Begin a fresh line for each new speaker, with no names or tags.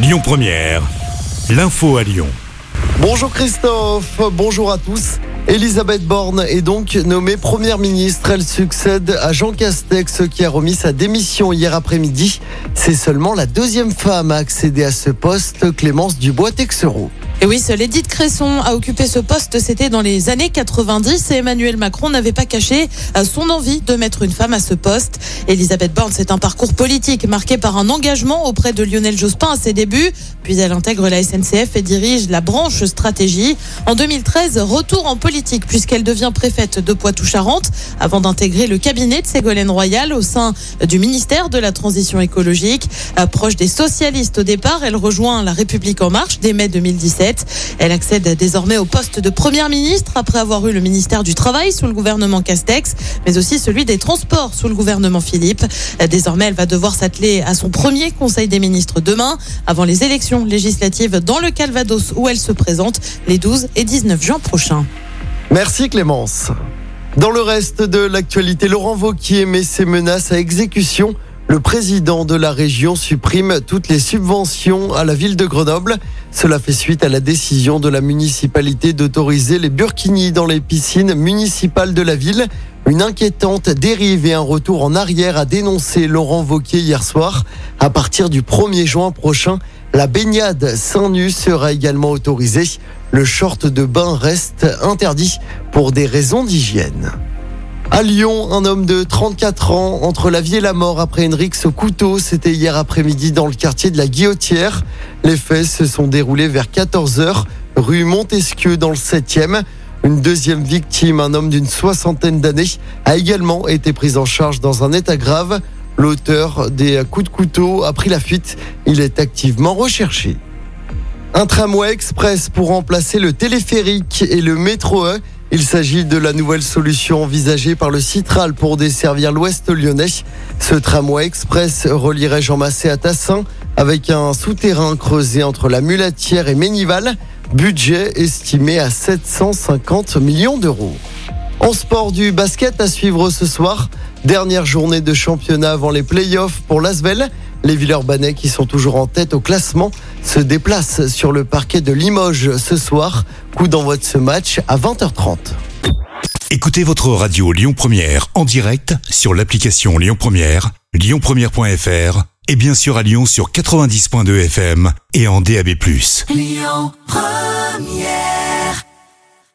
Lyon Première, l'info à Lyon.
Bonjour Christophe, bonjour à tous. Elisabeth Borne est donc nommée première ministre. Elle succède à Jean Castex qui a remis sa démission hier après-midi. C'est seulement la deuxième femme à accéder à ce poste, Clémence Dubois-Texereau.
Et oui, seule Edith Cresson a occupé ce poste, c'était dans les années 90 et Emmanuel Macron n'avait pas caché euh, son envie de mettre une femme à ce poste. Elisabeth Borne, c'est un parcours politique marqué par un engagement auprès de Lionel Jospin à ses débuts, puis elle intègre la SNCF et dirige la branche stratégie. En 2013, retour en politique puisqu'elle devient préfète de Poitou-Charentes avant d'intégrer le cabinet de Ségolène Royal au sein du ministère de la Transition écologique. Euh, proche des socialistes au départ, elle rejoint la République en marche dès mai 2017. Elle accède désormais au poste de première ministre après avoir eu le ministère du Travail sous le gouvernement Castex, mais aussi celui des Transports sous le gouvernement Philippe. Désormais, elle va devoir s'atteler à son premier Conseil des ministres demain, avant les élections législatives dans le Calvados où elle se présente les 12 et 19 juin prochains.
Merci Clémence. Dans le reste de l'actualité, Laurent Vauquier met ses menaces à exécution. Le président de la région supprime toutes les subventions à la ville de Grenoble. Cela fait suite à la décision de la municipalité d'autoriser les burkinis dans les piscines municipales de la ville. Une inquiétante dérive et un retour en arrière a dénoncé Laurent Vauquier hier soir. À partir du 1er juin prochain, la baignade seins nus sera également autorisée. Le short de bain reste interdit pour des raisons d'hygiène. À Lyon, un homme de 34 ans entre la vie et la mort après une au couteau. C'était hier après-midi dans le quartier de la Guillotière. Les faits se sont déroulés vers 14h, rue Montesquieu dans le 7e. Une deuxième victime, un homme d'une soixantaine d'années, a également été pris en charge dans un état grave. L'auteur des coups de couteau a pris la fuite. Il est activement recherché. Un tramway express pour remplacer le téléphérique et le métro E. Il s'agit de la nouvelle solution envisagée par le Citral pour desservir l'ouest lyonnais. Ce tramway express relierait Jean Massé à Tassin avec un souterrain creusé entre la Mulatière et Ménival. Budget estimé à 750 millions d'euros. En sport du basket à suivre ce soir. Dernière journée de championnat avant les playoffs pour l'Asvel. Les Villeurbanais qui sont toujours en tête au classement se déplacent sur le parquet de Limoges ce soir. Coup d'envoi de ce match à 20h30.
Écoutez votre radio Lyon Première en direct sur l'application Lyon Première, lyonpremière.fr et bien sûr à Lyon sur 90.2 FM et en DAB+. Lyon Première